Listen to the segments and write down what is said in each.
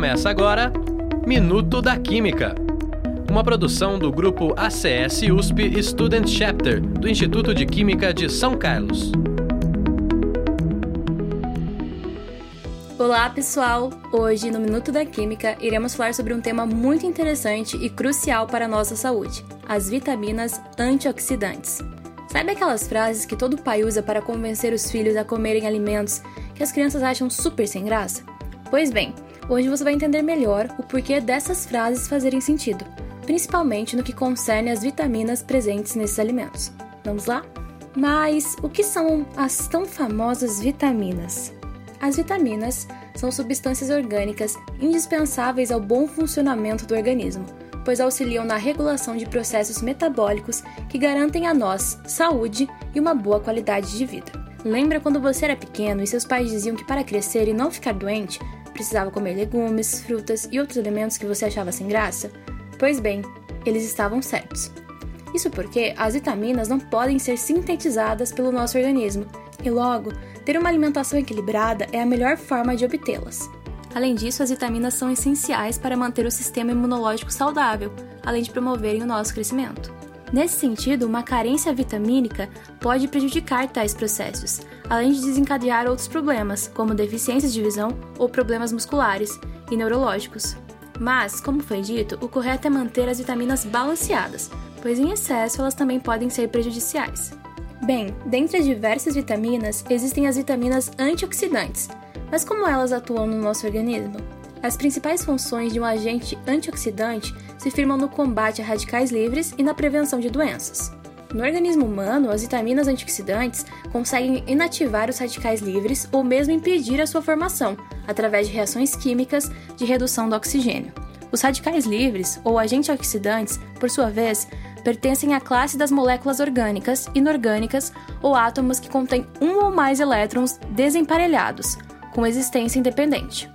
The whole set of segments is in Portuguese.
Começa agora Minuto da Química, uma produção do grupo ACS USP Student Chapter do Instituto de Química de São Carlos. Olá, pessoal! Hoje, no Minuto da Química, iremos falar sobre um tema muito interessante e crucial para a nossa saúde: as vitaminas antioxidantes. Sabe aquelas frases que todo pai usa para convencer os filhos a comerem alimentos que as crianças acham super sem graça? Pois bem, hoje você vai entender melhor o porquê dessas frases fazerem sentido, principalmente no que concerne às vitaminas presentes nesses alimentos. Vamos lá? Mas o que são as tão famosas vitaminas? As vitaminas são substâncias orgânicas indispensáveis ao bom funcionamento do organismo, pois auxiliam na regulação de processos metabólicos que garantem a nós saúde e uma boa qualidade de vida. Lembra quando você era pequeno e seus pais diziam que para crescer e não ficar doente, precisava comer legumes, frutas e outros alimentos que você achava sem graça? Pois bem, eles estavam certos. Isso porque as vitaminas não podem ser sintetizadas pelo nosso organismo e, logo, ter uma alimentação equilibrada é a melhor forma de obtê-las. Além disso, as vitaminas são essenciais para manter o sistema imunológico saudável, além de promoverem o nosso crescimento. Nesse sentido, uma carência vitamínica pode prejudicar tais processos, além de desencadear outros problemas, como deficiências de visão ou problemas musculares e neurológicos. Mas, como foi dito, o correto é manter as vitaminas balanceadas, pois em excesso elas também podem ser prejudiciais. Bem, dentre as diversas vitaminas, existem as vitaminas antioxidantes. Mas como elas atuam no nosso organismo? As principais funções de um agente antioxidante se firmam no combate a radicais livres e na prevenção de doenças. No organismo humano, as vitaminas antioxidantes conseguem inativar os radicais livres ou mesmo impedir a sua formação, através de reações químicas de redução do oxigênio. Os radicais livres, ou agentes oxidantes, por sua vez, pertencem à classe das moléculas orgânicas, inorgânicas ou átomos que contêm um ou mais elétrons desemparelhados, com existência independente.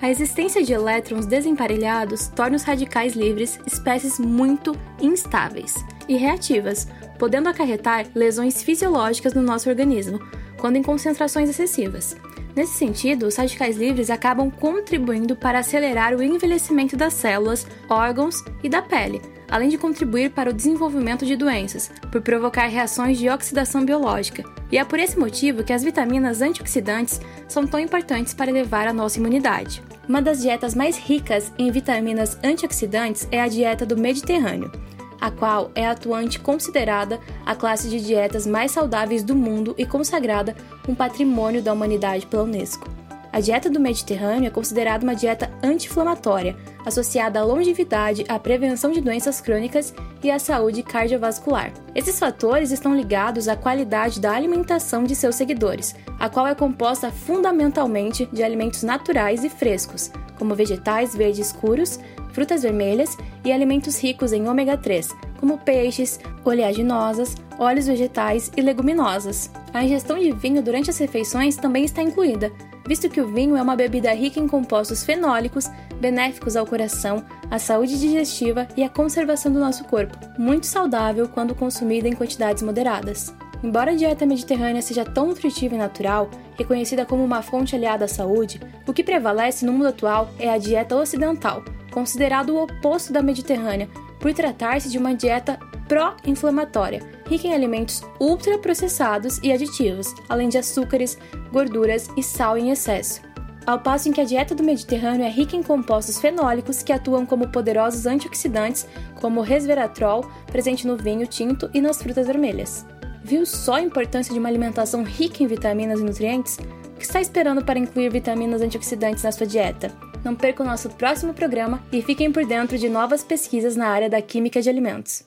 A existência de elétrons desemparelhados torna os radicais livres espécies muito instáveis e reativas, podendo acarretar lesões fisiológicas no nosso organismo, quando em concentrações excessivas. Nesse sentido, os radicais livres acabam contribuindo para acelerar o envelhecimento das células, órgãos e da pele, além de contribuir para o desenvolvimento de doenças, por provocar reações de oxidação biológica. E é por esse motivo que as vitaminas antioxidantes são tão importantes para elevar a nossa imunidade. Uma das dietas mais ricas em vitaminas antioxidantes é a dieta do Mediterrâneo, a qual é atuante considerada a classe de dietas mais saudáveis do mundo e consagrada um patrimônio da humanidade pela Unesco. A dieta do Mediterrâneo é considerada uma dieta anti-inflamatória, associada à longevidade, à prevenção de doenças crônicas e à saúde cardiovascular. Esses fatores estão ligados à qualidade da alimentação de seus seguidores, a qual é composta fundamentalmente de alimentos naturais e frescos, como vegetais verdes escuros, frutas vermelhas e alimentos ricos em ômega 3, como peixes, oleaginosas, óleos vegetais e leguminosas. A ingestão de vinho durante as refeições também está incluída, visto que o vinho é uma bebida rica em compostos fenólicos, benéficos ao coração, à saúde digestiva e à conservação do nosso corpo, muito saudável quando consumida em quantidades moderadas. Embora a dieta mediterrânea seja tão nutritiva e natural, reconhecida como uma fonte aliada à saúde, o que prevalece no mundo atual é a dieta ocidental, considerado o oposto da mediterrânea, por tratar-se de uma dieta pró-inflamatória, rica em alimentos ultraprocessados e aditivos, além de açúcares, gorduras e sal em excesso. Ao passo em que a dieta do Mediterrâneo é rica em compostos fenólicos que atuam como poderosos antioxidantes, como o resveratrol, presente no vinho tinto e nas frutas vermelhas. Viu só a importância de uma alimentação rica em vitaminas e nutrientes? O que está esperando para incluir vitaminas antioxidantes na sua dieta? Não perca o nosso próximo programa e fiquem por dentro de novas pesquisas na área da química de alimentos.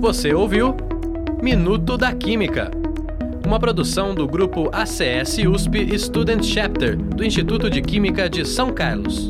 Você ouviu Minuto da Química, uma produção do grupo ACS USP Student Chapter do Instituto de Química de São Carlos.